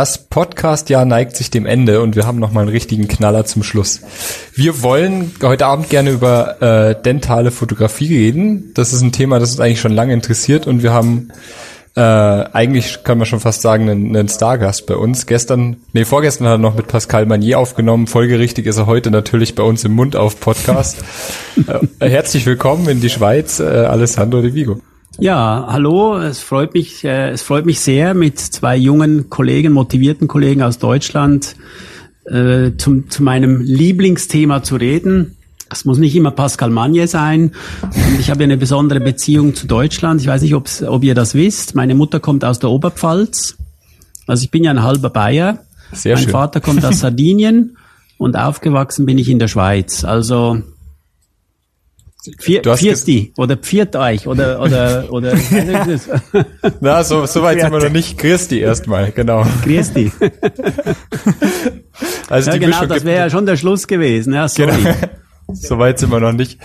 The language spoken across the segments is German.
Das Podcast-Jahr neigt sich dem Ende und wir haben noch mal einen richtigen Knaller zum Schluss. Wir wollen heute Abend gerne über äh, dentale Fotografie reden. Das ist ein Thema, das uns eigentlich schon lange interessiert und wir haben äh, eigentlich kann man schon fast sagen, einen, einen Stargast bei uns. Gestern, nee, vorgestern hat er noch mit Pascal Manier aufgenommen. Folgerichtig ist er heute natürlich bei uns im Mund auf Podcast. äh, herzlich willkommen in die Schweiz, äh, Alessandro de Vigo. Ja, hallo, es freut mich, äh, es freut mich sehr, mit zwei jungen Kollegen, motivierten Kollegen aus Deutschland äh, zum, zu meinem Lieblingsthema zu reden. Es muss nicht immer Pascal Magne sein. Und ich habe eine besondere Beziehung zu Deutschland. Ich weiß nicht, ob ihr das wisst. Meine Mutter kommt aus der Oberpfalz. Also ich bin ja ein halber Bayer. Sehr mein schön. Vater kommt aus Sardinien und aufgewachsen bin ich in der Schweiz. Also Vier, Vierti oder Pfiat euch oder oder oder Na, so, so weit sind wir noch nicht. Christi erstmal, genau. Christi. also ja, genau, Mischung das wäre ja schon der Schluss gewesen. Ja, sorry. Genau. so weit sind wir noch nicht.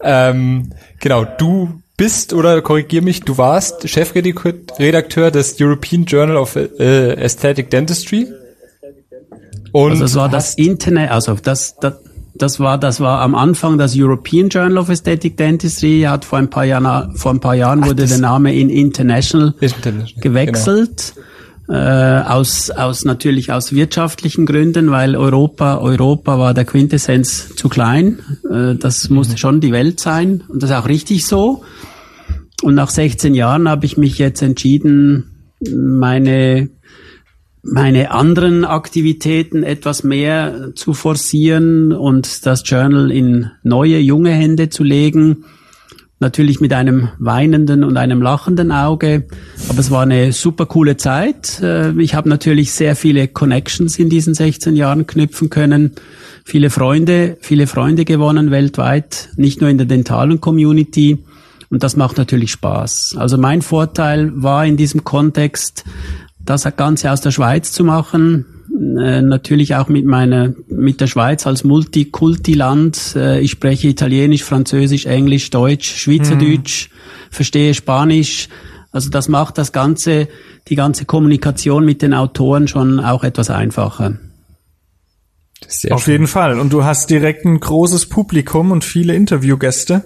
Ähm, genau, du bist oder korrigier mich, du warst Chefredakteur des European Journal of äh, Aesthetic Dentistry. Und also das war das Internet, also das, das das war, das war am Anfang das European Journal of Aesthetic Dentistry. Hat vor ein paar Jahren, vor ein paar Jahren Ach, wurde der Name in International, International gewechselt. Genau. Äh, aus, aus natürlich aus wirtschaftlichen Gründen, weil Europa, Europa war der Quintessenz zu klein. Äh, das mhm. musste schon die Welt sein und das ist auch richtig so. Und nach 16 Jahren habe ich mich jetzt entschieden, meine meine anderen Aktivitäten etwas mehr zu forcieren und das Journal in neue, junge Hände zu legen. Natürlich mit einem weinenden und einem lachenden Auge. Aber es war eine super coole Zeit. Äh, ich habe natürlich sehr viele Connections in diesen 16 Jahren knüpfen können. Viele Freunde, viele Freunde gewonnen weltweit, nicht nur in der dentalen Community. Und das macht natürlich Spaß. Also mein Vorteil war in diesem Kontext, das Ganze aus der Schweiz zu machen. Äh, natürlich auch mit meiner, mit der Schweiz als Multikulti-Land. Äh, ich spreche Italienisch, Französisch, Englisch, Deutsch, Schweizerdeutsch, mhm. verstehe Spanisch. Also das macht das Ganze, die ganze Kommunikation mit den Autoren schon auch etwas einfacher. Auf schön. jeden Fall. Und du hast direkt ein großes Publikum und viele Interviewgäste.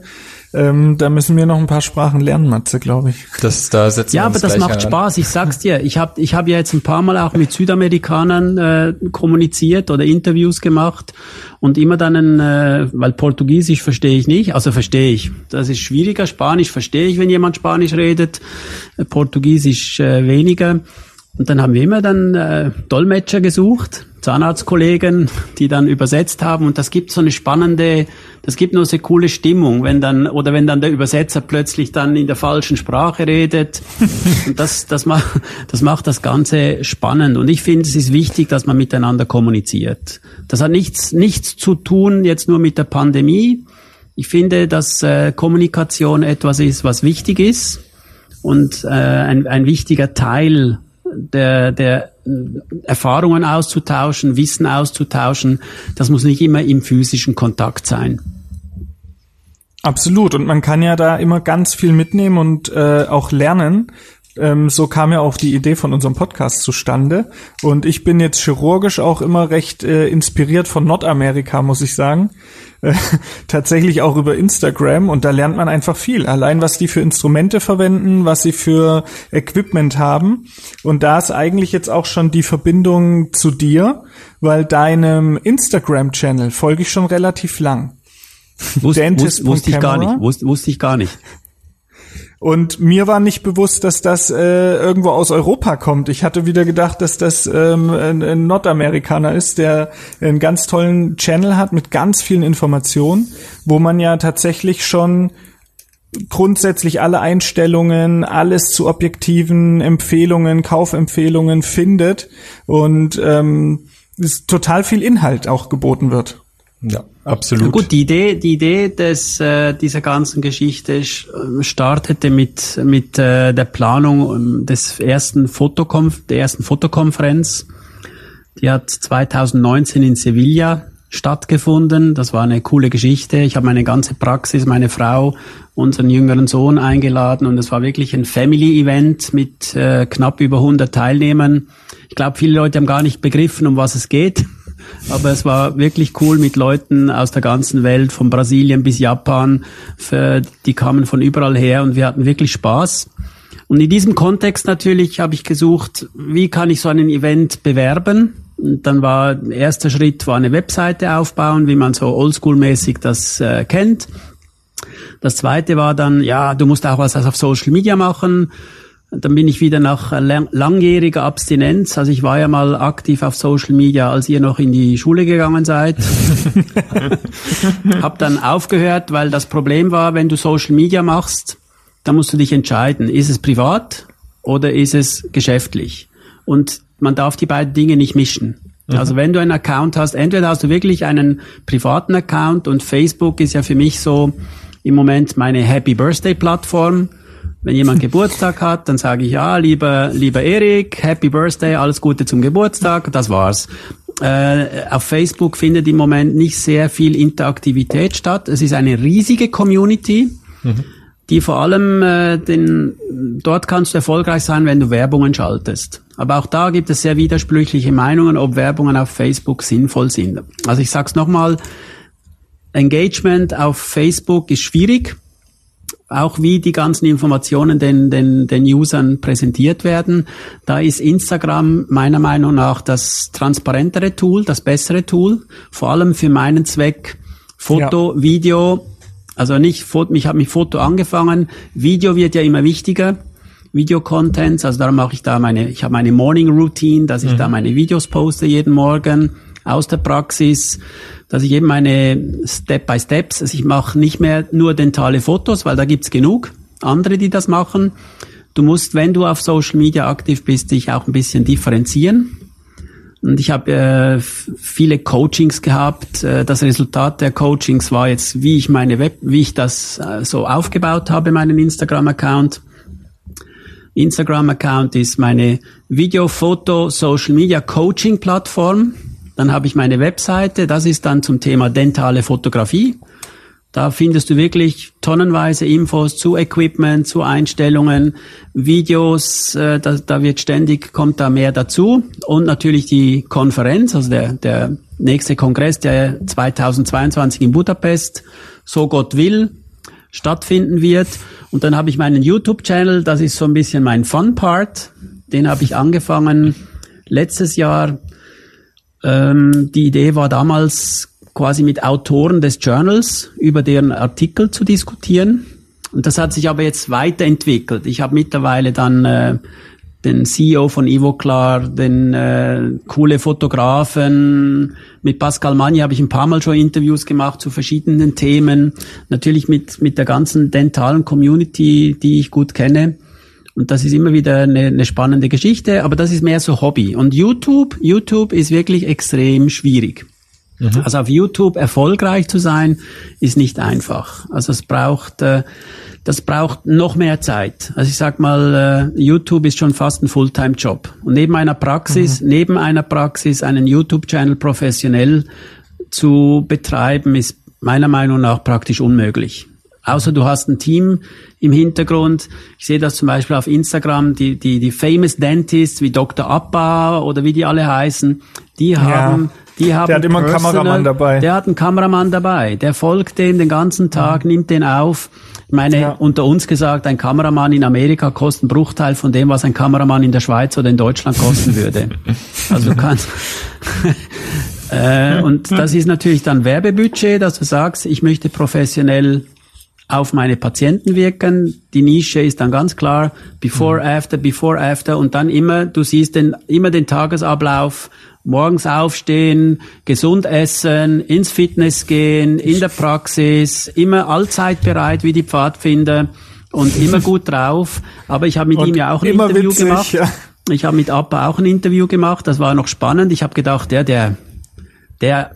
Ähm, da müssen wir noch ein paar Sprachen lernen, Matze, glaube ich. Das, da setzen ja, aber das macht an. Spaß. Ich sag's dir. Ich habe ich hab ja jetzt ein paar Mal auch mit Südamerikanern äh, kommuniziert oder Interviews gemacht und immer dann, ein, äh, weil Portugiesisch verstehe ich nicht, also verstehe ich. Das ist schwieriger. Spanisch verstehe ich, wenn jemand Spanisch redet. Äh, Portugiesisch äh, weniger. Und dann haben wir immer dann äh, Dolmetscher gesucht, Zahnarztkollegen, die dann übersetzt haben. Und das gibt so eine spannende, das gibt nur so eine coole Stimmung, wenn dann, oder wenn dann der Übersetzer plötzlich dann in der falschen Sprache redet. und das, das, macht, das macht das Ganze spannend. Und ich finde, es ist wichtig, dass man miteinander kommuniziert. Das hat nichts, nichts zu tun jetzt nur mit der Pandemie. Ich finde, dass äh, Kommunikation etwas ist, was wichtig ist und äh, ein, ein wichtiger Teil der, der Erfahrungen auszutauschen, Wissen auszutauschen. Das muss nicht immer im physischen Kontakt sein. Absolut. Und man kann ja da immer ganz viel mitnehmen und äh, auch lernen. Ähm, so kam ja auch die Idee von unserem Podcast zustande. Und ich bin jetzt chirurgisch auch immer recht äh, inspiriert von Nordamerika, muss ich sagen. Äh, tatsächlich auch über Instagram und da lernt man einfach viel. Allein was die für Instrumente verwenden, was sie für Equipment haben. Und da ist eigentlich jetzt auch schon die Verbindung zu dir, weil deinem Instagram-Channel folge ich schon relativ lang. Wusste, wusste, wusste ich gar nicht. Wusste, wusste ich gar nicht. Und mir war nicht bewusst, dass das äh, irgendwo aus Europa kommt. Ich hatte wieder gedacht, dass das ähm, ein, ein Nordamerikaner ist, der einen ganz tollen Channel hat mit ganz vielen Informationen, wo man ja tatsächlich schon grundsätzlich alle Einstellungen, alles zu objektiven Empfehlungen, Kaufempfehlungen findet und ähm, total viel Inhalt auch geboten wird. Ja, absolut. Gut, die Idee, die Idee des, äh, dieser ganzen Geschichte äh, startete mit, mit äh, der Planung ähm, des ersten Fotokonf der ersten Fotokonferenz. Die hat 2019 in Sevilla stattgefunden. Das war eine coole Geschichte. Ich habe meine ganze Praxis, meine Frau, unseren jüngeren Sohn eingeladen und es war wirklich ein Family-Event mit äh, knapp über 100 Teilnehmern. Ich glaube, viele Leute haben gar nicht begriffen, um was es geht. Aber es war wirklich cool mit Leuten aus der ganzen Welt, von Brasilien bis Japan. Für, die kamen von überall her und wir hatten wirklich Spaß. Und in diesem Kontext natürlich habe ich gesucht, wie kann ich so einen Event bewerben? Und dann war erster Schritt war eine Webseite aufbauen, wie man so oldschool-mäßig das äh, kennt. Das zweite war dann, ja, du musst auch was auf Social Media machen. Dann bin ich wieder nach langjähriger Abstinenz. Also ich war ja mal aktiv auf Social Media, als ihr noch in die Schule gegangen seid. Hab dann aufgehört, weil das Problem war, wenn du Social Media machst, dann musst du dich entscheiden, ist es privat oder ist es geschäftlich? Und man darf die beiden Dinge nicht mischen. Mhm. Also wenn du einen Account hast, entweder hast du wirklich einen privaten Account und Facebook ist ja für mich so im Moment meine Happy Birthday Plattform wenn jemand Geburtstag hat, dann sage ich, ja, lieber, lieber Erik, Happy Birthday, alles Gute zum Geburtstag, das war's. Äh, auf Facebook findet im Moment nicht sehr viel Interaktivität statt. Es ist eine riesige Community, mhm. die vor allem äh, den, dort kannst du erfolgreich sein, wenn du Werbungen schaltest. Aber auch da gibt es sehr widersprüchliche Meinungen, ob Werbungen auf Facebook sinnvoll sind. Also ich sag's nochmal, Engagement auf Facebook ist schwierig auch wie die ganzen Informationen den, den, den Usern präsentiert werden. Da ist Instagram meiner Meinung nach das transparentere Tool, das bessere Tool, vor allem für meinen Zweck Foto, ja. Video, also nicht, ich habe mit Foto angefangen, Video wird ja immer wichtiger. Video-Contents, also darum mache ich da meine, ich habe meine Morning Routine, dass ich mhm. da meine Videos poste jeden Morgen aus der Praxis dass ich eben meine Step-by-Steps, also ich mache nicht mehr nur dentale Fotos, weil da gibt's genug andere, die das machen. Du musst, wenn du auf Social Media aktiv bist, dich auch ein bisschen differenzieren. Und ich habe äh, viele Coachings gehabt. Äh, das Resultat der Coachings war jetzt, wie ich meine Web, wie ich das äh, so aufgebaut habe, meinen Instagram-Account. Instagram-Account ist meine Video, Dann habe ich meine Webseite, das ist dann zum Thema dentale Fotografie. Da findest du wirklich tonnenweise Infos zu Equipment, zu Einstellungen, Videos, äh, da, da wird ständig, kommt da mehr dazu. Und natürlich die Konferenz, also der, der nächste Kongress, der 2022 in Budapest, so Gott will, stattfinden wird. Und dann habe ich meinen YouTube-Channel, das ist so ein bisschen mein Fun-Part. Den habe ich angefangen letztes Jahr ähm, die Idee war damals quasi mit Autoren des Journals über deren Artikel zu diskutieren. Und das hat sich aber jetzt weiterentwickelt. Ich habe mittlerweile dann äh, den CEO von Ivoclar, den äh, coole Fotografen. Mit Pascal Magni habe ich ein paar Mal schon Interviews gemacht zu verschiedenen Themen. Natürlich mit, mit der ganzen dentalen Community, die ich gut kenne. Und das ist immer wieder eine, eine spannende Geschichte, aber das ist mehr so Hobby. Und YouTube, YouTube ist wirklich extrem schwierig. Mhm. Also auf YouTube erfolgreich zu sein, ist nicht einfach. Also es braucht, äh, das braucht noch mehr Zeit. Also ich sag mal, äh, YouTube ist schon fast ein Fulltime-Job. Und neben einer Praxis, mhm. neben einer Praxis einen YouTube-Channel professionell zu betreiben, ist meiner Meinung nach praktisch unmöglich. Außer du hast ein Team im Hintergrund. Ich sehe das zum Beispiel auf Instagram, die, die, die famous Dentists wie Dr. Appa oder wie die alle heißen, die haben, ja, die haben. Der hat immer personal, einen Kameramann dabei. Der hat einen Kameramann dabei. Der folgt dem den ganzen Tag, mhm. nimmt den auf. Ich meine, ja. unter uns gesagt, ein Kameramann in Amerika kostet einen Bruchteil von dem, was ein Kameramann in der Schweiz oder in Deutschland kosten würde. Also du kannst, äh, und das ist natürlich dann Werbebudget, dass du sagst, ich möchte professionell auf meine Patienten wirken. Die Nische ist dann ganz klar before, mhm. after, before, after und dann immer, du siehst den, immer den Tagesablauf, morgens aufstehen, gesund essen, ins Fitness gehen, in der Praxis, immer allzeit bereit wie die Pfadfinder und immer gut drauf. Aber ich habe mit und ihm ja auch ein Interview witzig, gemacht. Ja. Ich habe mit Appa auch ein Interview gemacht, das war noch spannend. Ich habe gedacht, der, der, der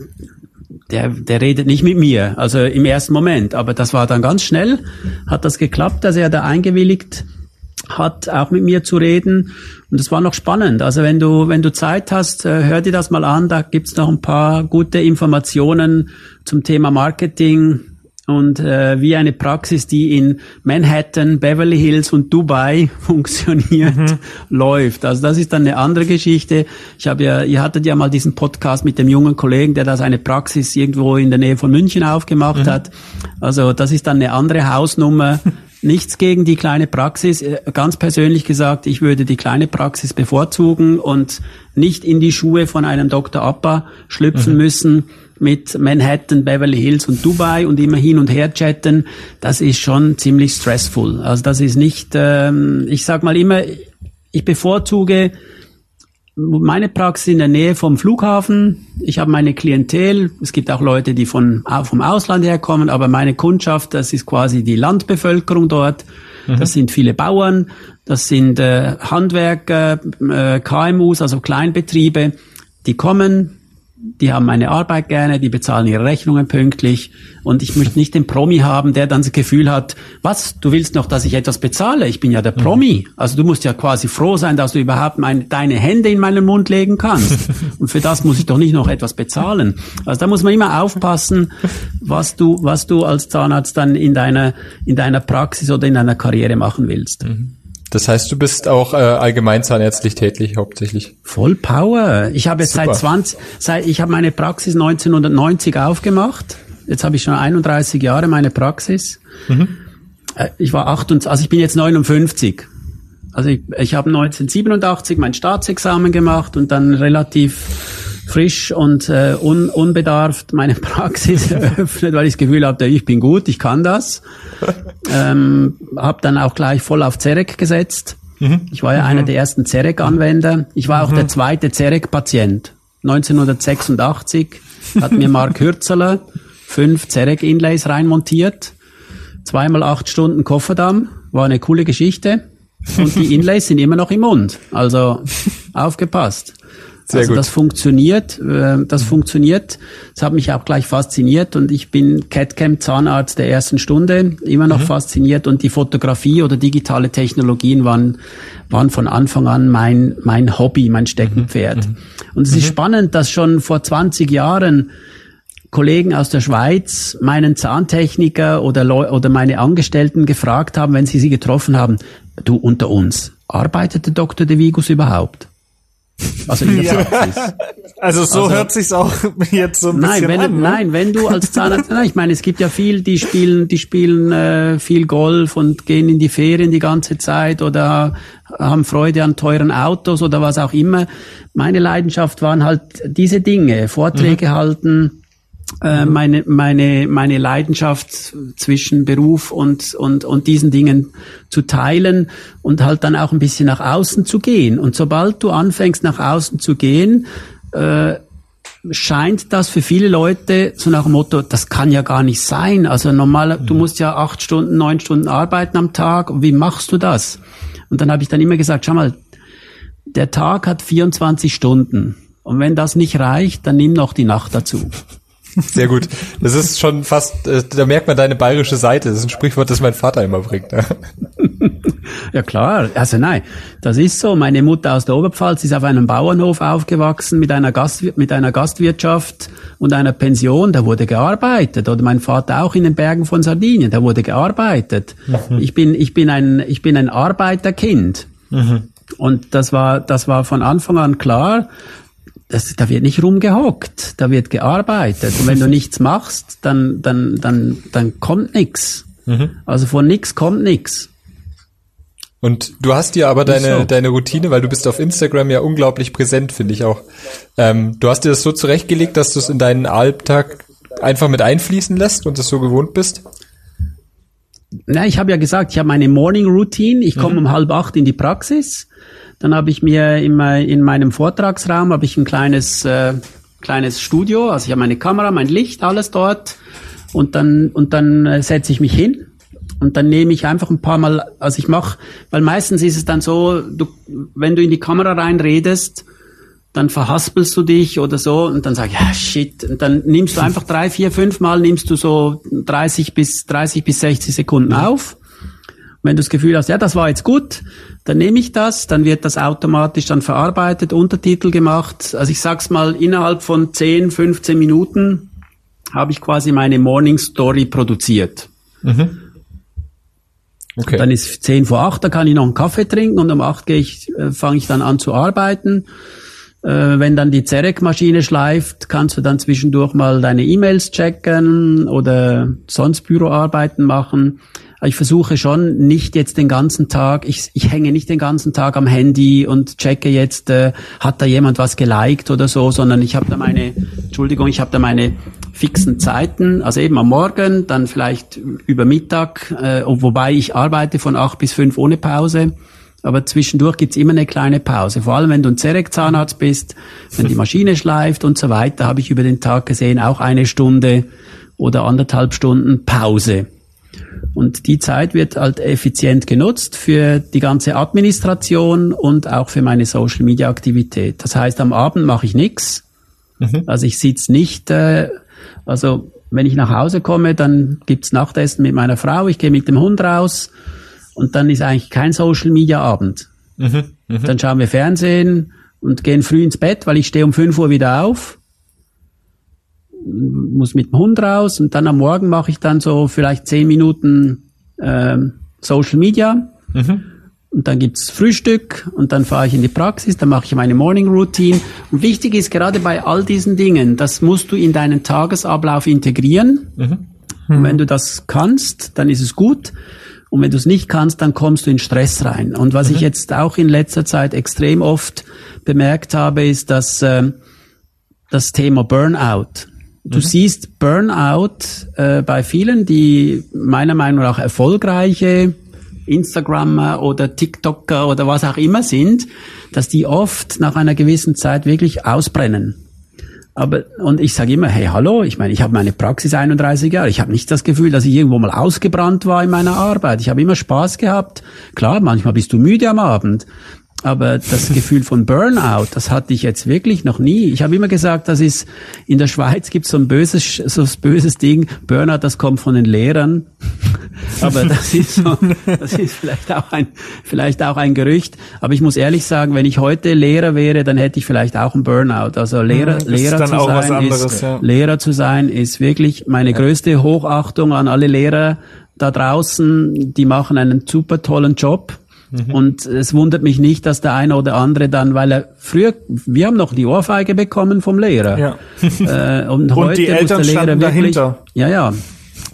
der, der redet nicht mit mir, also im ersten Moment. Aber das war dann ganz schnell, hat das geklappt, dass er da eingewilligt hat, auch mit mir zu reden. Und es war noch spannend. Also wenn du, wenn du Zeit hast, äh, hör dir das mal an. Da gibt's noch ein paar gute Informationen zum Thema Marketing und äh, wie eine Praxis, die in Manhattan, Beverly Hills und Dubai funktioniert, mhm. läuft. Also das ist dann eine andere Geschichte. Ich habe ja, ihr hattet ja mal diesen Podcast mit dem jungen Kollegen, der da seine Praxis irgendwo in der Nähe von München aufgemacht mhm. hat. Also das ist dann eine andere Hausnummer. Nichts gegen die kleine Praxis. Äh, ganz persönlich gesagt, ich würde die kleine Praxis bevorzugen und nicht in die Schuhe von einem Dr. Appa schlüpfen mhm. müssen mit Manhattan, Beverly Hills und Dubai und immer hin und her chatten. Das ist schon ziemlich stressful. Also das ist nicht, ähm, ich sag mal immer, ich bevorzuge meine Praxis in der Nähe vom Flughafen. Ich habe meine Klientel. Es gibt auch Leute, die von, vom Ausland herkommen, aber meine Kundschaft, das ist quasi die Landbevölkerung dort. Mhm. Das sind viele Bauern, das sind äh, Handwerker, äh, KMUs, also Kleinbetriebe. Die kommen, die haben meine Arbeit gerne, die bezahlen ihre Rechnungen pünktlich und ich möchte nicht den Promi haben, der dann das Gefühl hat, was, du willst noch, dass ich etwas bezahle? Ich bin ja der mhm. Promi. Also du musst ja quasi froh sein, dass du überhaupt mein, deine Hände in meinen Mund legen kannst. Und für das muss ich doch nicht noch etwas bezahlen. Also da muss man immer aufpassen, was du, was du als Zahnarzt dann in deiner, in deiner Praxis oder in deiner Karriere machen willst. Mhm. Das heißt, du bist auch äh, allgemein zahnärztlich tätig hauptsächlich. Voll Power. Ich habe jetzt Super. seit 20, seit ich habe meine Praxis 1990 aufgemacht. Jetzt habe ich schon 31 Jahre meine Praxis. Mhm. Äh, ich war 28, also ich bin jetzt 59. Also ich, ich habe 1987 mein Staatsexamen gemacht und dann relativ frisch und äh, un, unbedarft meine Praxis eröffnet, weil ich das Gefühl hatte, ich bin gut, ich kann das. ähm, habe dann auch gleich voll auf Zerek gesetzt. Mhm. Ich war ja mhm. einer der ersten Zerek-Anwender. Ich war auch mhm. der zweite Zerek-Patient. 1986 hat mir Mark Hürzeler fünf Zerek-Inlays reinmontiert. Zweimal acht Stunden Kofferdamm. War eine coole Geschichte. Und die Inlays sind immer noch im Mund. Also aufgepasst. Sehr also gut. das funktioniert, äh, das mhm. funktioniert. Das hat mich auch gleich fasziniert und ich bin CAD-Cam Zahnarzt der ersten Stunde, immer noch mhm. fasziniert und die Fotografie oder digitale Technologien waren, waren von Anfang an mein, mein Hobby, mein Steckenpferd. Mhm. Und es ist mhm. spannend, dass schon vor 20 Jahren Kollegen aus der Schweiz meinen Zahntechniker oder, Leu oder meine Angestellten gefragt haben, wenn sie sie getroffen haben, du unter uns, arbeitet der Dr. De Vigus überhaupt? Also. Ja. Also so also, hört sich's auch jetzt so ein nein, bisschen wenn, an. Ne? Nein, wenn du als Zahnarzt, nein, ich meine, es gibt ja viel, die spielen, die spielen äh, viel Golf und gehen in die Ferien die ganze Zeit oder haben Freude an teuren Autos oder was auch immer. Meine Leidenschaft waren halt diese Dinge, Vorträge mhm. halten, meine, meine, meine Leidenschaft zwischen Beruf und, und, und diesen Dingen zu teilen und halt dann auch ein bisschen nach außen zu gehen. Und sobald du anfängst, nach außen zu gehen, äh, scheint das für viele Leute so nach dem Motto, das kann ja gar nicht sein. Also normal, mhm. du musst ja acht Stunden, neun Stunden arbeiten am Tag. Wie machst du das? Und dann habe ich dann immer gesagt, schau mal, der Tag hat 24 Stunden. Und wenn das nicht reicht, dann nimm noch die Nacht dazu. Sehr gut. Das ist schon fast, äh, da merkt man deine bayerische Seite. Das ist ein Sprichwort, das mein Vater immer bringt. Ne? Ja klar, also nein, das ist so. Meine Mutter aus der Oberpfalz ist auf einem Bauernhof aufgewachsen mit einer, Gastwir mit einer Gastwirtschaft und einer Pension. Da wurde gearbeitet. Oder mein Vater auch in den Bergen von Sardinien. Da wurde gearbeitet. Mhm. Ich bin, ich bin ein, ich bin ein Arbeiterkind. Mhm. Und das war, das war von Anfang an klar das, da wird nicht rumgehockt, da wird gearbeitet. Und wenn du nichts machst, dann, dann, dann, dann kommt nichts. Mhm. Also von nichts kommt nichts. Und du hast dir aber deine, so. deine Routine, weil du bist auf Instagram ja unglaublich präsent, finde ich auch. Ähm, du hast dir das so zurechtgelegt, dass du es in deinen Alltag einfach mit einfließen lässt und es so gewohnt bist? Na, ich habe ja gesagt, ich habe meine Morning Routine. Ich komme mhm. um halb acht in die Praxis. Dann habe ich mir immer in meinem Vortragsraum habe ich ein kleines äh, kleines Studio, also ich habe meine Kamera, mein Licht, alles dort und dann und dann äh, setze ich mich hin und dann nehme ich einfach ein paar Mal, also ich mache, weil meistens ist es dann so, du, wenn du in die Kamera reinredest, dann verhaspelst du dich oder so und dann sag ich, ja shit, und dann nimmst du einfach drei, vier, fünf Mal nimmst du so 30 bis 30 bis 60 Sekunden auf Wenn du das Gefühl hast, ja, das war jetzt gut, dann nehme ich das, dann wird das automatisch dann verarbeitet, Untertitel gemacht. Also ich sag's mal, innerhalb von 10, 15 Minuten habe ich quasi meine Morning Story produziert. Mhm. Okay. Dann ist 10 vor 8, da kann ich noch einen Kaffee trinken und um 8 gehe ich, äh, fange ich dann an zu arbeiten. Äh, wenn dann die Zerek-Maschine schleift, kannst du dann zwischendurch mal deine E-Mails checken oder sonst Büroarbeiten machen. Ich versuche schon nicht jetzt den ganzen Tag, ich, ich hänge nicht den ganzen Tag am Handy und checke jetzt, äh, hat da jemand was geliked oder so, sondern ich habe da meine, Entschuldigung, ich habe da meine fixen Zeiten, also eben am Morgen, dann vielleicht über Mittag, äh, wobei ich arbeite von acht bis fünf ohne Pause. Aber zwischendurch gibt's immer eine kleine Pause. Vor allem, wenn du ein Zerek-Zahnarzt bist, wenn die Maschine schleift und so weiter, habe ich über den Tag gesehen auch eine Stunde oder anderthalb Stunden Pause. Und die Zeit wird halt effizient genutzt für die ganze Administration und auch für meine Social Media Aktivität. Das heißt, am Abend mache ich nichts. Mhm. Also ich sitze nicht, äh, also wenn ich nach Hause komme, dann gibt's Nachtessen mit meiner Frau, ich gehe mit dem Hund raus und dann ist eigentlich kein Social Media Abend. Mhm. Mhm. Dann schauen wir Fernsehen und gehen früh ins Bett, weil ich stehe um 5 Uhr wieder auf muss mit dem Hund raus und dann am Morgen mache ich dann so vielleicht zehn Minuten äh, Social Media. Mhm. Und dann gibt's Frühstück und dann fahre ich in die Praxis, dann mache ich meine Morning Routine. Und wichtig ist gerade bei all diesen Dingen, das musst du in deinen Tagesablauf integrieren. Mhm. Und wenn du das kannst, dann ist es gut. Und wenn du es nicht kannst, dann kommst du in Stress rein. Und was mhm. ich jetzt auch in letzter Zeit extrem oft bemerkt habe, ist, dass äh, das Thema Burnout Du mhm. siehst Burnout äh, bei vielen, die meiner Meinung nach erfolgreiche Instagrammer oder TikToker oder was auch immer sind, dass die oft nach einer gewissen Zeit wirklich ausbrennen. Aber und ich sage immer, hey, hallo, ich meine, ich habe meine Praxis 31 Jahre, ich habe nicht das Gefühl, dass ich irgendwo mal ausgebrannt war in meiner Arbeit. Ich habe immer Spaß gehabt. Klar, manchmal bist du müde am Abend, aber das Gefühl von Burnout, das hatte ich jetzt wirklich noch nie. Ich habe immer gesagt, das ist, in der Schweiz gibt es so ein böses, so ein böses Ding. Burnout, das kommt von den Lehrern. Aber das ist so, das ist vielleicht auch ein, vielleicht auch ein Gerücht. Aber ich muss ehrlich sagen, wenn ich heute Lehrer wäre, dann hätte ich vielleicht auch einen Burnout. Also Lehrer, mhm, Lehrer zu sein anderes, ist, ja. Lehrer zu sein ist wirklich meine ja. größte Hochachtung an alle Lehrer da draußen. Die machen einen super tollen Job Mhm. Und es wundert mich nicht, dass der eine oder andere dann, weil er früher, wir haben noch die Ohrfeige bekommen vom Lehrer. Ja. Äh, und, und heute die Eltern muss der Lehrer wirklich, dahinter. Ja, ja.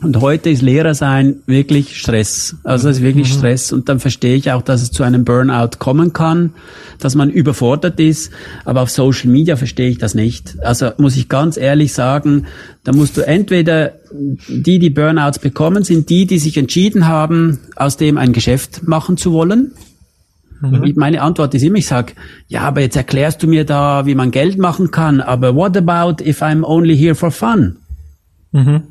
Und heute ist Lehrer sein wirklich Stress. Also es ist wirklich mhm. Stress. Und dann verstehe ich auch, dass es zu einem Burnout kommen kann, dass man überfordert ist. Aber auf Social Media verstehe ich das nicht. Also muss ich ganz ehrlich sagen, da musst du entweder die, die Burnouts bekommen, sind die, die sich entschieden haben, aus dem ein Geschäft machen zu wollen. Mhm. Meine Antwort ist immer, ich sage, ja, aber jetzt erklärst du mir da, wie man Geld machen kann, aber what about if I'm only here for fun? Mhm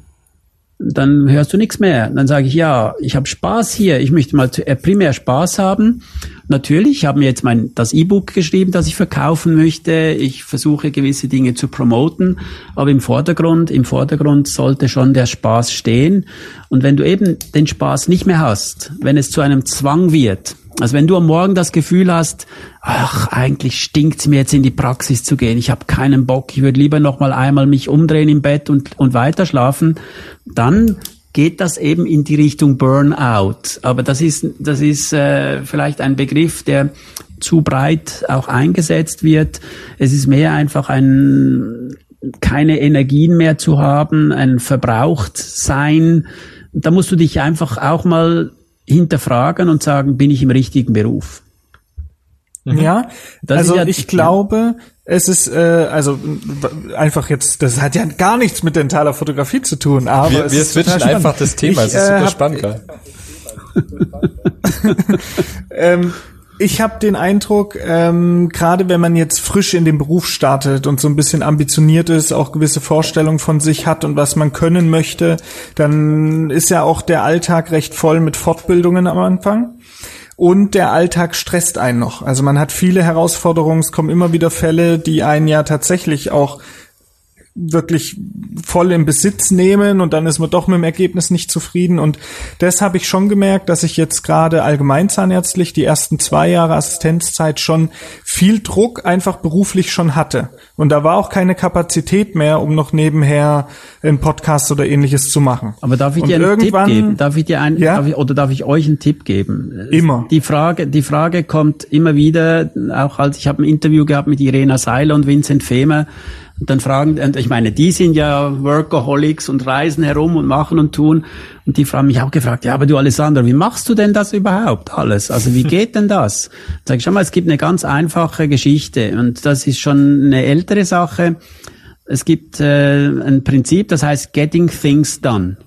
dann hörst du nichts mehr. Dann sage ich, ja, ich habe Spaß hier, ich möchte mal äh, primär Spaß haben. Natürlich, ich habe mir jetzt mein das E-Book geschrieben, das ich verkaufen möchte. Ich versuche gewisse Dinge zu promoten, aber im Vordergrund, im Vordergrund sollte schon der Spaß stehen. Und wenn du eben den Spaß nicht mehr hast, wenn es zu einem Zwang wird, also wenn du am Morgen das Gefühl hast, ach, eigentlich stinkt's mir jetzt in die Praxis zu gehen, ich habe keinen Bock, ich würde lieber noch mal einmal mich umdrehen im Bett und, und weiter schlafen, dann geht das eben in die Richtung Burnout. Aber das ist, das ist äh, vielleicht ein Begriff, der zu breit auch eingesetzt wird. Es ist mehr einfach ein keine Energien mehr zu haben, ein Verbrauchtsein. Da musst du dich einfach auch mal hinterfragen und sagen, bin ich im richtigen Beruf? Mhm. Ja, das also ja, ich glaube, es ist äh, also einfach jetzt, das hat ja gar nichts mit dentaler Fotografie zu tun, aber wir, wir switchen einfach das Thema, ich, es ist super äh, spannend ähm, ich habe den Eindruck, ähm, gerade wenn man jetzt frisch in den Beruf startet und so ein bisschen ambitioniert ist, auch gewisse Vorstellungen von sich hat und was man können möchte, dann ist ja auch der Alltag recht voll mit Fortbildungen am Anfang. Und der Alltag stresst einen noch. Also man hat viele Herausforderungen, es kommen immer wieder Fälle, die einen ja tatsächlich auch wirklich voll im Besitz nehmen und dann ist man doch mit dem Ergebnis nicht zufrieden. Und das habe ich schon gemerkt, dass ich jetzt gerade allgemeinzahnärztlich die ersten zwei Jahre Assistenzzeit schon viel Druck einfach beruflich schon hatte. Und da war auch keine Kapazität mehr, um noch nebenher einen Podcast oder ähnliches zu machen. Aber darf ich und dir einen Tipp geben? Darf ich dir einen, ja? darf ich, oder darf ich euch einen Tipp geben? Immer. Die Frage, die Frage kommt immer wieder, auch als ich habe ein Interview gehabt mit Irena Seiler und Vincent Fehmer, und dann fragen, und ich meine, die sind ja Workaholics und reisen herum und machen und tun. Und die haben mich auch gefragt, ja, aber du Alessandro, wie machst du denn das überhaupt alles? Also wie geht denn das? Sag ich, schau mal, es gibt eine ganz einfache Geschichte und das ist schon eine ältere Sache. Es gibt äh, ein Prinzip, das heißt Getting Things Done.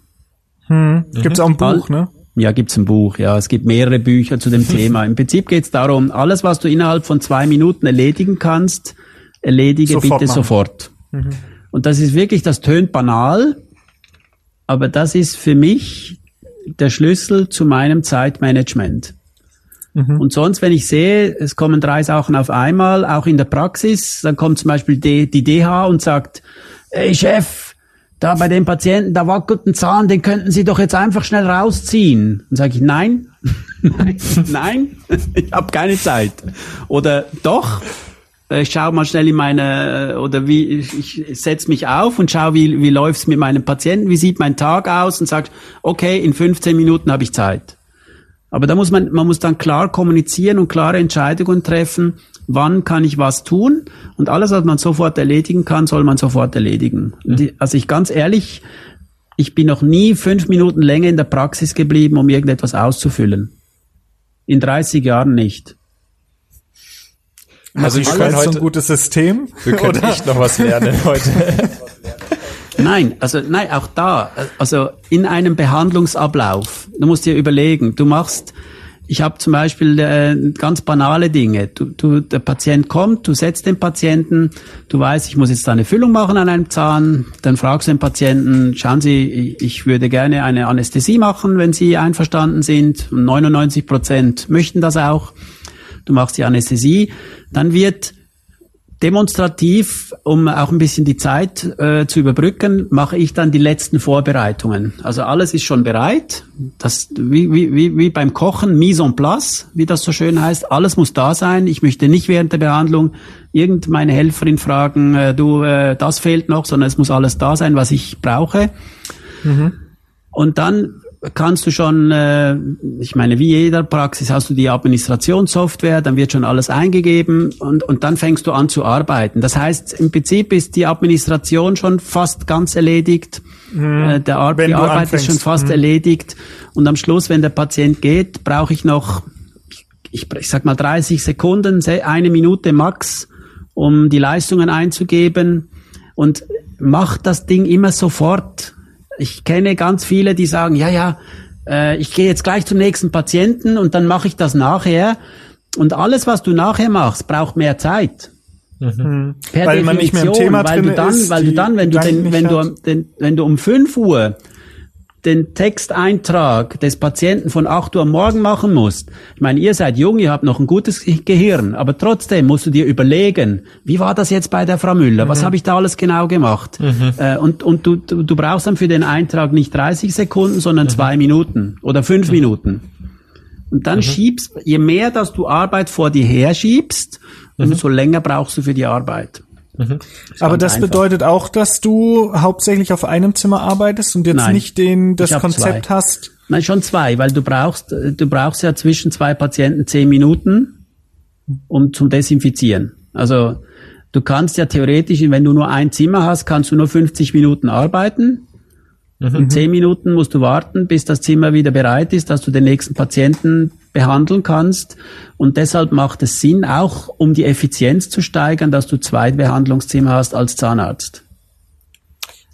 Hm. Gibt's auch ein Buch, ne? Ja, gibt's ein Buch, ja. Es gibt mehrere Bücher zu dem Thema. Im Prinzip geht's darum, alles, was du innerhalb von zwei Minuten erledigen kannst, erledige sofort bitte machen. sofort. Mhm. Und das ist wirklich, das tönt banal, aber das ist für mich der Schlüssel zu meinem Zeitmanagement. Mhm. Und sonst, wenn ich sehe, es kommen drei Sachen auf einmal, auch in der Praxis, dann kommt zum Beispiel die, die DH und sagt, ey Chef, da bei dem Patienten, da wackelt ein Zahn, den könnten Sie doch jetzt einfach schnell rausziehen. Dann sage ich, nein, nein, nein, ich habe keine Zeit. Oder doch, ich schaue mal schnell in meine, oder wie, ich, setze mich auf und schaue, wie, wie läuft's mit meinem Patienten, wie sieht mein Tag aus und sage, okay, in 15 Minuten habe ich Zeit. Aber da muss man, man muss dann klar kommunizieren und klare Entscheidungen treffen, wann kann ich was tun und alles, was man sofort erledigen kann, soll man sofort erledigen. Mhm. Also ich ganz ehrlich, ich bin noch nie fünf Minuten länger in der Praxis geblieben, um irgendetwas auszufüllen. In 30 Jahren nicht. Also ich können heute so ein gutes System. Wir können oder? echt noch was lernen heute. Nein, also nein, auch da, also in einem Behandlungsablauf. Du musst dir überlegen, du machst, ich habe zum Beispiel äh, ganz banale Dinge. Du, du, der Patient kommt, du setzt den Patienten, du weißt, ich muss jetzt eine Füllung machen an einem Zahn, dann fragst du den Patienten, schauen Sie, ich würde gerne eine Anästhesie machen, wenn Sie einverstanden sind. 99 Prozent möchten das auch du machst die Anästhesie, dann wird demonstrativ, um auch ein bisschen die Zeit äh, zu überbrücken, mache ich dann die letzten Vorbereitungen. Also alles ist schon bereit. Das wie, wie, wie beim Kochen, mise en place, wie das so schön heißt. Alles muss da sein. Ich möchte nicht während der Behandlung irgendeine Helferin fragen, äh, du, äh, das fehlt noch, sondern es muss alles da sein, was ich brauche. Mhm. Und dann kannst du schon, äh, ich meine, wie jeder Praxis hast du die Administrationssoftware, dann wird schon alles eingegeben und, und dann fängst du an zu arbeiten. Das heißt, im Prinzip ist die Administration schon fast ganz erledigt. Mhm. Äh, der Ar die Arbeit anfängst. ist schon fast mhm. erledigt. Und am Schluss, wenn der Patient geht, brauche ich noch, ich, ich sag mal 30 Sekunden, eine Minute max, um die Leistungen einzugeben. Und mach das Ding immer sofort ich kenne ganz viele, die sagen, ja, ja, äh, ich gehe jetzt gleich zum nächsten Patienten und dann mache ich das nachher. Und alles, was du nachher machst, braucht mehr Zeit. Mhm. Per weil Definition, man nicht mehr im Thema weil du dann, ist, weil du dann, wenn du den, wenn du, den, wenn du um 5 Uhr den Texteintrag des Patienten von 8 Uhr am Morgen machen musst. Ich meine, ihr seid jung, ihr habt noch ein gutes Gehirn, aber trotzdem musst du dir überlegen, wie war das jetzt bei der Frau Müller? Mhm. Was habe ich da alles genau gemacht? Mhm. Äh, und und du, du, brauchst dann für den Eintrag nicht 30 Sekunden, sondern mhm. zwei Minuten oder fünf mhm. Minuten. Und dann mhm. schiebst, je mehr, dass du Arbeit vor dir her schiebst, mhm. umso länger brauchst du für die Arbeit. Mhm. Aber das einfach. bedeutet auch, dass du hauptsächlich auf einem Zimmer arbeitest und jetzt Nein, nicht den, das Konzept zwei. hast? Nein, schon zwei, weil du brauchst, du brauchst ja zwischen zwei Patienten zehn Minuten, um zum Desinfizieren. Also, du kannst ja theoretisch, wenn du nur ein Zimmer hast, kannst du nur 50 Minuten arbeiten. Mhm. Und zehn Minuten musst du warten, bis das Zimmer wieder bereit ist, dass du den nächsten Patienten behandeln kannst. Und deshalb macht es Sinn, auch um die Effizienz zu steigern, dass du zwei Behandlungszimmer hast als Zahnarzt.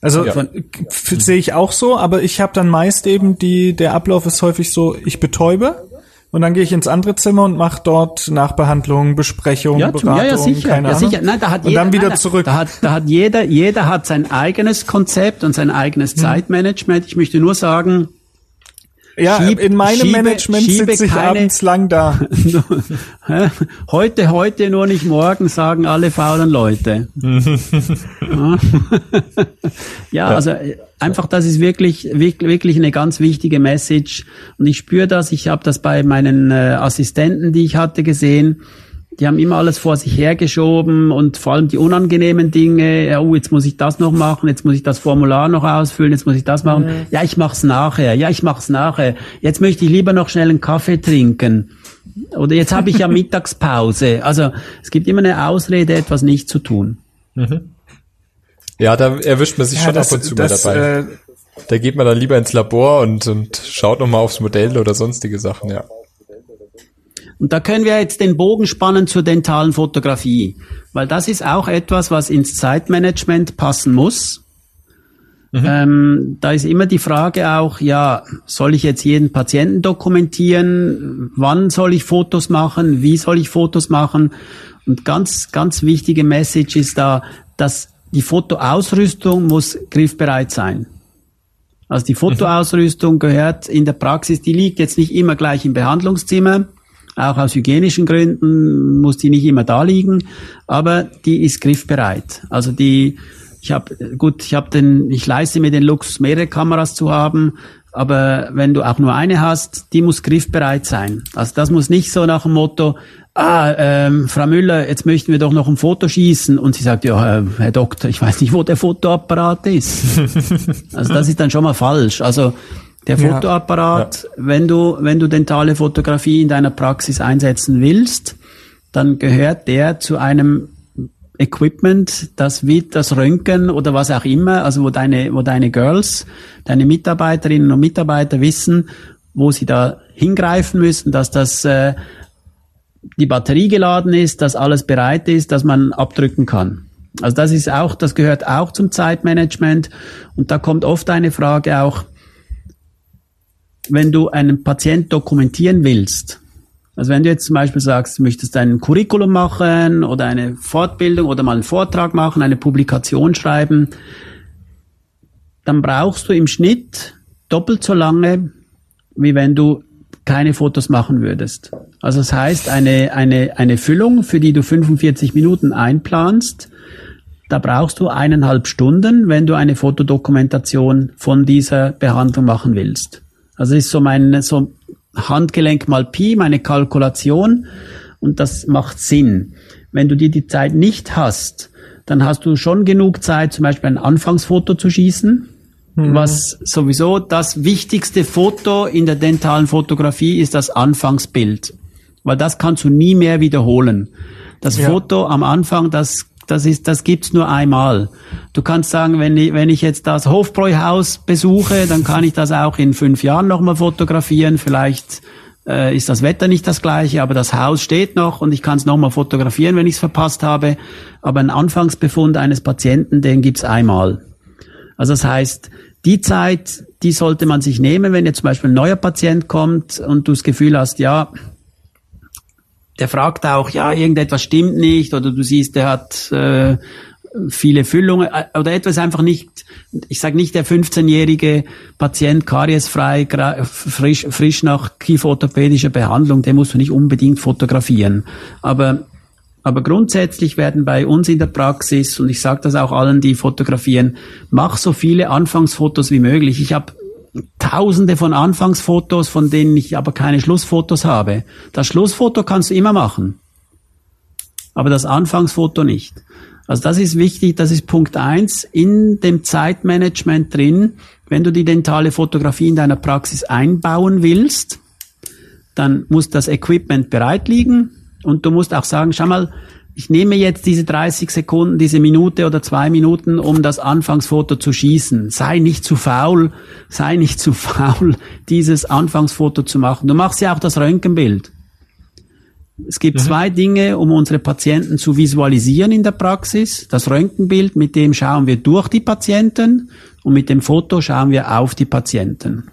Also ja. sehe ich auch so, aber ich habe dann meist eben die, der Ablauf ist häufig so, ich betäube und dann gehe ich ins andere Zimmer und mache dort Nachbehandlung, Besprechung, ja, Beratung, ja, ja, sicher, keine ja, Ahnung. sicher. Nein, da hat und jeder, dann wieder nein, zurück. Da hat, da hat jeder, jeder hat sein eigenes Konzept und sein eigenes hm. Zeitmanagement. Ich möchte nur sagen, Ja, schieb, in meinem schiebe, Management sitze ich keine, abends lang da. heute, heute, nur nicht morgen, sagen alle faulen Leute. ja, also einfach, das ist wirklich, wirklich, wirklich eine ganz wichtige Message. Und ich spüre das, ich habe das bei meinen äh, Assistenten, die ich hatte, gesehen die haben immer alles vor sich hergeschoben und vor allem die unangenehmen Dinge, oh, jetzt muss ich das noch machen, jetzt muss ich das Formular noch ausfüllen, jetzt muss ich das machen. Mhm. Ja, ich mach's nachher. Ja, ich mach's nachher. Jetzt möchte ich lieber noch schnell einen Kaffee trinken. Oder jetzt habe ich ja Mittagspause. Also es gibt immer eine Ausrede, etwas nicht zu tun. Mhm. Ja, da erwischt man sich ja, schon das, ab und zu das, mal dabei. Äh, da geht man dann lieber ins Labor und, und schaut nochmal aufs Modell oder sonstige Sachen, ja. Und da können wir jetzt den Bogen spannen zur dentalen Fotografie, weil das ist auch etwas, was ins Zeitmanagement passen muss. Mhm. Ähm, da ist immer die Frage auch, ja, soll ich jetzt jeden Patienten dokumentieren? Wann soll ich Fotos machen? Wie soll ich Fotos machen? Und ganz, ganz wichtige Message ist da, dass die Fotoausrüstung muss griffbereit sein. Also die mhm. Fotoausrüstung gehört in der Praxis, die liegt jetzt nicht immer gleich im Behandlungszimmer, auch aus hygienischen Gründen muss die nicht immer da liegen, aber die ist griffbereit. Also die, ich habe gut, ich habe den, ich leiste mir den Luxus, mehrere Kameras zu haben, aber wenn du auch nur eine hast, die muss griffbereit sein. Also das muss nicht so nach dem Motto, ah, ähm, Frau Müller, jetzt möchten wir doch noch ein Foto schießen. Und sie sagt, ja, Herr Doktor, ich weiß nicht, wo der Fotoapparat ist. also das ist dann schon mal falsch. Also der Fotoapparat, ja. wenn du, wenn du dentale Fotografie in deiner Praxis einsetzen willst, dann gehört der zu einem Equipment, das wie das Röntgen oder was auch immer, also wo deine, wo deine Girls, deine Mitarbeiterinnen und Mitarbeiter wissen, wo sie da hingreifen müssen, dass das äh, die Batterie geladen ist, dass alles bereit ist, dass man abdrücken kann. Also das ist auch, das gehört auch zum Zeitmanagement und da kommt oft eine Frage auch, wenn du einen Patient dokumentieren willst, also wenn du jetzt zum Beispiel sagst, du möchtest ein Curriculum machen oder eine Fortbildung oder mal einen Vortrag machen, eine Publikation schreiben, dann brauchst du im Schnitt doppelt so lange, wie wenn du keine Fotos machen würdest. Also das heißt, eine, eine, eine Füllung, für die du 45 Minuten einplanst, da brauchst du eineinhalb Stunden, wenn du eine Fotodokumentation von dieser Behandlung machen willst. Also ist so mein so Handgelenk mal Pi, meine Kalkulation und das macht Sinn. Wenn du dir die Zeit nicht hast, dann hast du schon genug Zeit, zum Beispiel ein Anfangsfoto zu schießen, mhm. was sowieso das wichtigste Foto in der dentalen Fotografie ist das Anfangsbild, weil das kannst du nie mehr wiederholen. Das ja. Foto am Anfang, das das ist, das gibt's nur einmal. Du kannst sagen, wenn ich, wenn ich jetzt das Hofbräuhaus besuche, dann kann ich das auch in fünf Jahren nochmal fotografieren. Vielleicht äh, ist das Wetter nicht das gleiche, aber das Haus steht noch und ich kann es nochmal fotografieren, wenn ich es verpasst habe. Aber ein Anfangsbefund eines Patienten, den gibt's einmal. Also das heißt, die Zeit, die sollte man sich nehmen, wenn jetzt zum Beispiel ein neuer Patient kommt und du das Gefühl hast, ja, der fragt auch, ja, irgendetwas stimmt nicht oder du siehst, der hat äh, viele Füllungen äh, oder etwas einfach nicht, ich sage nicht der 15-jährige Patient kariesfrei, frisch, frisch nach kieferorthopädischer Behandlung, den musst du nicht unbedingt fotografieren. Aber aber grundsätzlich werden bei uns in der Praxis, und ich sage das auch allen, die fotografieren, mach so viele Anfangsfotos wie möglich. Ich habe tausende von Anfangsfotos, von denen ich aber keine Schlussfotos habe. Das Schlussfoto kannst du immer machen, aber das Anfangsfoto nicht. Also das ist wichtig, das ist Punkt eins in dem Zeitmanagement drin. Wenn du die dentale Fotografie in deiner Praxis einbauen willst, dann muss das Equipment bereit liegen und du musst auch sagen, schau mal, ich nehme jetzt diese 30 Sekunden, diese Minute oder zwei Minuten, um das Anfangsfoto zu schießen. Sei nicht zu faul, sei nicht zu faul, dieses Anfangsfoto zu machen. Du machst ja auch das Röntgenbild. Es gibt mhm. zwei Dinge, um unsere Patienten zu visualisieren in der Praxis. Das Röntgenbild, mit dem schauen wir durch die Patienten und mit dem Foto schauen wir auf die Patienten.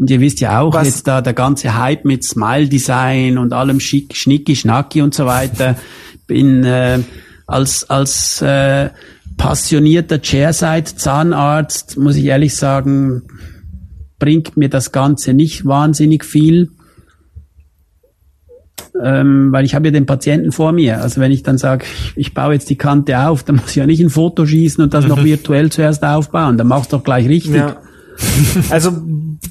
Und ihr wisst ja auch, Was? jetzt da der ganze Hype mit Smile Design und allem schick, schnicki, schnacki und so weiter. Bin äh, als, als äh, passionierter Chairside-Zahnarzt, muss ich ehrlich sagen, bringt mir das Ganze nicht wahnsinnig viel ähm, weil ich habe ja den Patienten vor mir. Also wenn ich dann sage, ich baue jetzt die Kante auf, dann muss ich ja nicht ein Foto schießen und das noch virtuell zuerst aufbauen. Dann mach's doch gleich richtig. Ja. Also,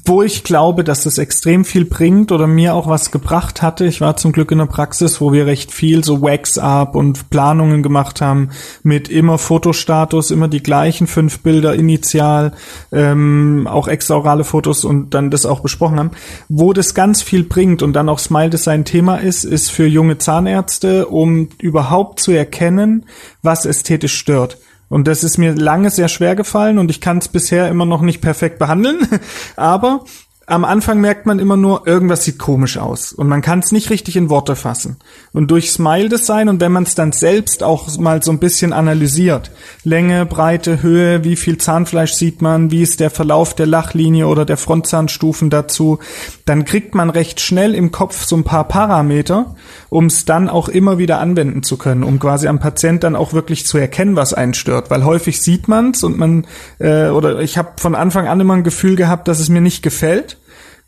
wo ich glaube, dass das extrem viel bringt oder mir auch was gebracht hatte, ich war zum Glück in der Praxis, wo wir recht viel so Wax-Up und Planungen gemacht haben mit immer Fotostatus, immer die gleichen fünf Bilder initial, ähm, auch extraorale Fotos und dann das auch besprochen haben. Wo das ganz viel bringt und dann auch Smile Design Thema ist, ist für junge Zahnärzte, um überhaupt zu erkennen, was ästhetisch stört. Und das ist mir lange sehr schwer gefallen und ich kann es bisher immer noch nicht perfekt behandeln. Aber am Anfang merkt man immer nur, irgendwas sieht komisch aus und man kann es nicht richtig in Worte fassen. Und durch Smile Design und wenn man es dann selbst auch mal so ein bisschen analysiert, Länge, Breite, Höhe, wie viel Zahnfleisch sieht man, wie ist der Verlauf der Lachlinie oder der Frontzahnstufen dazu, dann kriegt man recht schnell im Kopf so ein paar Parameter, um es dann auch immer wieder anwenden zu können, um quasi am Patient dann auch wirklich zu erkennen, was einen stört. Weil häufig sieht man es und man, äh, oder ich habe von Anfang an immer ein Gefühl gehabt, dass es mir nicht gefällt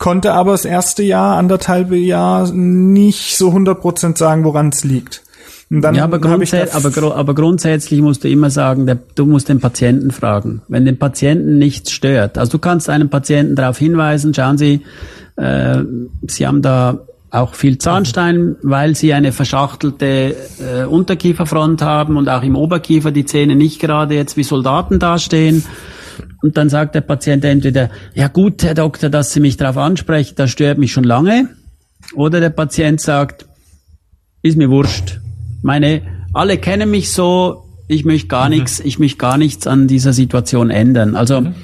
konnte aber das erste Jahr, anderthalbe Jahr nicht so 100% sagen, woran es liegt. ja, aber, grundsä aber, aber, grundsätzlich musst du immer sagen, der, du musst den Patienten fragen. Wenn den Patienten nichts stört. Also du kannst einen Patienten darauf hinweisen, schauen Sie, äh, Sie haben da auch viel Zahnstein, weil sie eine verschachtelte äh, Unterkieferfront haben und auch im Oberkiefer die Zähne nicht gerade jetzt wie Soldaten dastehen. Und dann sagt der Patient entweder, ja gut, Herr Doktor, dass Sie mich darauf ansprechen, das stört mich schon lange. Oder der Patient sagt, ist mir wurscht. Meine, alle kennen mich so, ich möchte gar mhm. nichts, ich möchte gar nichts an dieser Situation ändern. Also mhm.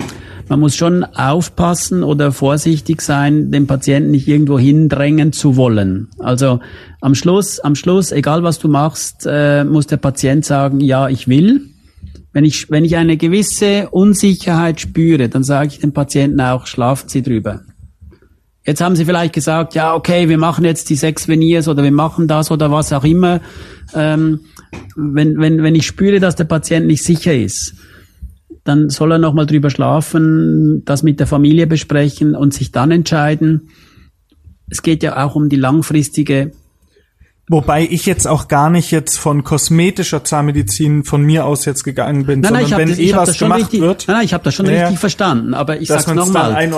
Man muss schon aufpassen oder vorsichtig sein, den Patienten nicht irgendwo hindrängen zu wollen. Also am Schluss, am Schluss, egal was du machst, äh, muss der Patient sagen, ja, ich will. Wenn ich, wenn ich eine gewisse Unsicherheit spüre, dann sage ich dem Patienten auch, schlafen Sie drüber. Jetzt haben Sie vielleicht gesagt, ja, okay, wir machen jetzt die sechs Veneers oder wir machen das oder was auch immer. Ähm, wenn, wenn, wenn ich spüre, dass der Patient nicht sicher ist, dann soll er nochmal drüber schlafen, das mit der Familie besprechen und sich dann entscheiden. Es geht ja auch um die langfristige Wobei ich jetzt auch gar nicht jetzt von kosmetischer Zahnmedizin von mir aus jetzt gegangen bin, nein, nein, sondern wenn das, eh was gemacht richtig, wird. Nein, nein, ich habe das schon ja, richtig verstanden, aber ich sag's nochmal.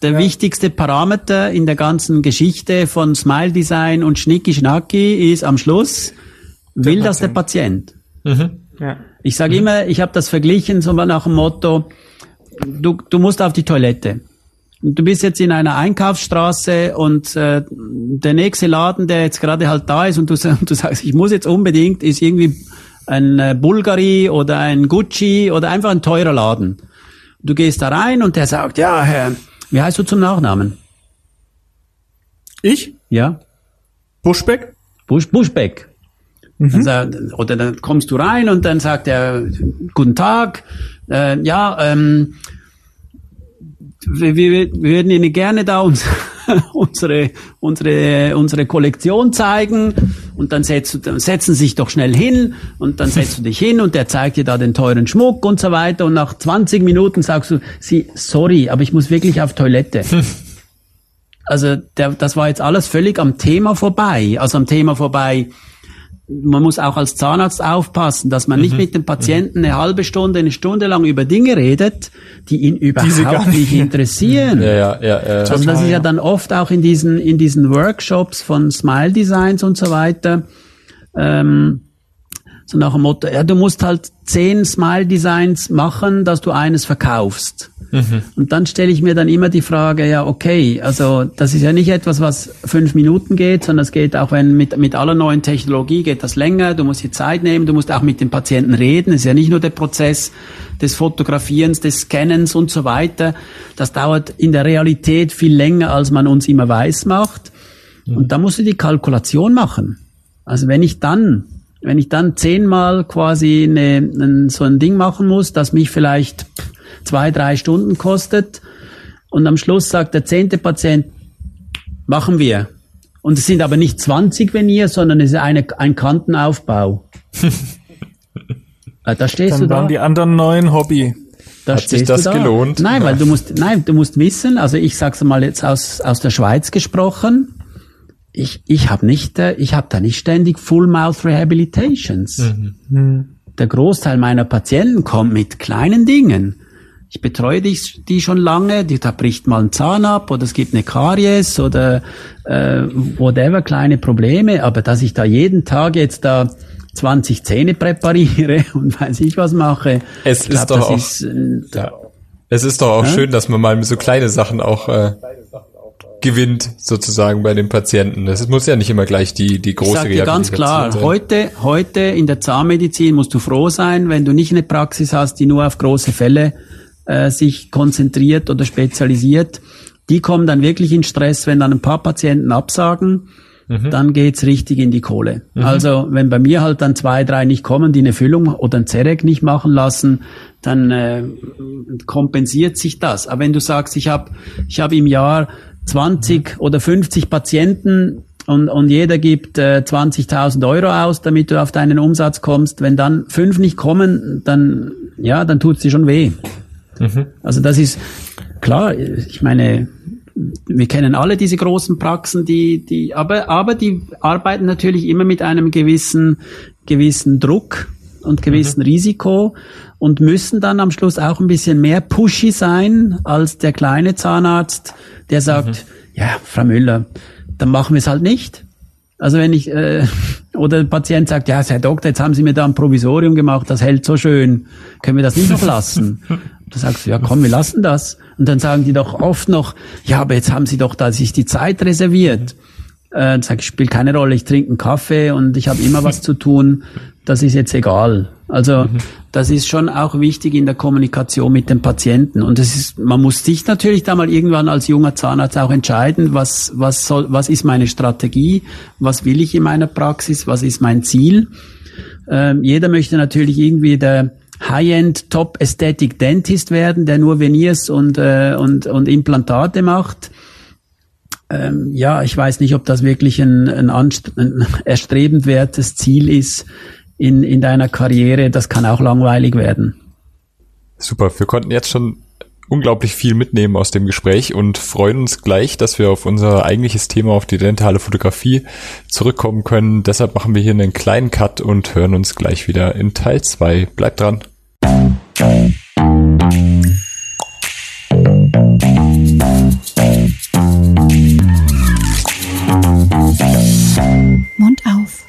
Der ja. wichtigste Parameter in der ganzen Geschichte von Smile Design und Schnicki Schnacki ist am Schluss, der will Patient. das der Patient. Mhm. Ja. Ich sage mhm. immer, ich habe das verglichen so nach dem Motto, du, du musst auf die Toilette du bist jetzt in einer Einkaufsstraße und äh, der nächste Laden, der jetzt gerade halt da ist und du, du sagst, ich muss jetzt unbedingt, ist irgendwie ein äh, Bulgari oder ein Gucci oder einfach ein teurer Laden. Du gehst da rein und der sagt, ja, Herr, wie heißt du zum Nachnamen? Ich? Ja. Buschbeck? Busch, Buschbeck. Mhm. Sagt, oder dann kommst du rein und dann sagt er, guten Tag, äh, ja, ähm, wir, wir würden Ihnen gerne da uns, unsere, unsere, unsere Kollektion zeigen und dann, setzt, dann setzen Sie sich doch schnell hin und dann setzt du dich hin und der zeigt dir da den teuren Schmuck und so weiter und nach 20 Minuten sagst du, Sie, sorry, aber ich muss wirklich auf Toilette. Also der, das war jetzt alles völlig am Thema vorbei, also am Thema vorbei, man muss auch als Zahnarzt aufpassen, dass man mhm. nicht mit dem Patienten eine halbe Stunde, eine Stunde lang über Dinge redet, die ihn überhaupt nicht interessieren. Ja, ja, ja, ja. Also das ist ja dann oft auch in diesen, in diesen Workshops von Smile Designs und so weiter, ähm, so nach dem Motto, ja, du musst halt zehn Smile Designs machen, dass du eines verkaufst. Mhm. Und dann stelle ich mir dann immer die Frage, ja, okay, also das ist ja nicht etwas, was fünf Minuten geht, sondern es geht auch, wenn mit, mit aller neuen Technologie geht das länger, du musst dir Zeit nehmen, du musst auch mit dem Patienten reden. Es ist ja nicht nur der Prozess des Fotografierens, des Scannens und so weiter. Das dauert in der Realität viel länger, als man uns immer weiß macht. Mhm. Und da musst du die Kalkulation machen. Also wenn ich dann wenn ich dann zehnmal quasi eine, so ein Ding machen muss, das mich vielleicht zwei, drei Stunden kostet. Und am Schluss sagt der zehnte Patient, machen wir. Und es sind aber nicht 20 Venier, sondern es ist eine, ein Kantenaufbau. Ah, da stehst Dann du da. Dann waren die anderen neuen Hobby. Da Hat sich das da. gelohnt? Nein, weil du musst, nein, du musst wissen, also ich sag's mal jetzt aus, aus der Schweiz gesprochen, ich, ich habe nicht, äh, ich habe da nicht ständig Full Mouth Rehabilitations. Mhm. Mhm. Der Großteil meiner Patienten kommt mit kleinen Dingen. Ich betreue die, die schon lange, die, da bricht mal ein Zahn ab oder es gibt eine Karies oder äh, whatever, kleine Probleme, aber dass ich da jeden Tag jetzt da 20 Zähne präpariere und weiß ich was mache. Es glaub, ist doch auch, ist, äh, ja. es ist doch auch ja? schön, dass man mal so kleine Sachen auch äh, gewinnt sozusagen bei den Patienten. Das muss ja nicht immer gleich die die große ich sag dir ganz klar, sein. heute heute in der Zahnmedizin musst du froh sein, wenn du nicht eine Praxis hast, die nur auf große Fälle äh, sich konzentriert oder spezialisiert. Die kommen dann wirklich in Stress, wenn dann ein paar Patienten absagen mhm. dann geht's richtig in die Kohle. Mhm. Also wenn bei mir halt dann zwei, drei nicht kommen, die eine Füllung oder ein Zerek nicht machen lassen, dann äh, kompensiert sich das. Aber wenn du sagst, ich habe ich hab im Jahr 20 oder 50 Patienten und, und jeder gibt äh, 20.000 Euro aus, damit du auf deinen Umsatz kommst. Wenn dann fünf nicht kommen, dann ja, dann tut's dir schon weh. Mhm. Also das ist klar. Ich meine, wir kennen alle diese großen Praxen, die, die, aber, aber die arbeiten natürlich immer mit einem gewissen, gewissen Druck und gewissen mhm. Risiko und müssen dann am Schluss auch ein bisschen mehr pushy sein als der kleine Zahnarzt, der sagt, mhm. ja, Frau Müller, dann machen wir es halt nicht. Also wenn ich, äh, oder der Patient sagt, ja, Herr Doktor, jetzt haben Sie mir da ein Provisorium gemacht, das hält so schön, können wir das nicht noch lassen? Da sagst du, ja komm, wir lassen das. Und dann sagen die doch oft noch, ja, aber jetzt haben sie doch da sich die Zeit reserviert. Äh, sag ich, spielt keine Rolle, ich trinke einen Kaffee und ich habe immer was zu tun. Das ist jetzt egal. Also mhm. das ist schon auch wichtig in der Kommunikation mit dem Patienten. Und es ist, man muss sich natürlich da mal irgendwann als junger Zahnarzt auch entscheiden, was, was soll, was ist meine Strategie, was will ich in meiner Praxis, was ist mein Ziel. Ähm, jeder möchte natürlich irgendwie der High-End Top Aesthetic Dentist werden, der nur Veneers und, äh, und, und Implantate macht. Ähm, ja, ich weiß nicht, ob das wirklich ein, ein, ein erstrebenswertes Ziel ist in, in deiner Karriere, das kann auch langweilig werden. Super, wir konnten jetzt schon unglaublich viel mitnehmen aus dem Gespräch und freuen uns gleich, dass wir auf unser eigentliches Thema, auf die dentale Fotografie zurückkommen können. Deshalb machen wir hier einen kleinen Cut und hören uns gleich wieder in Teil 2. Bleibt dran. Mund auf.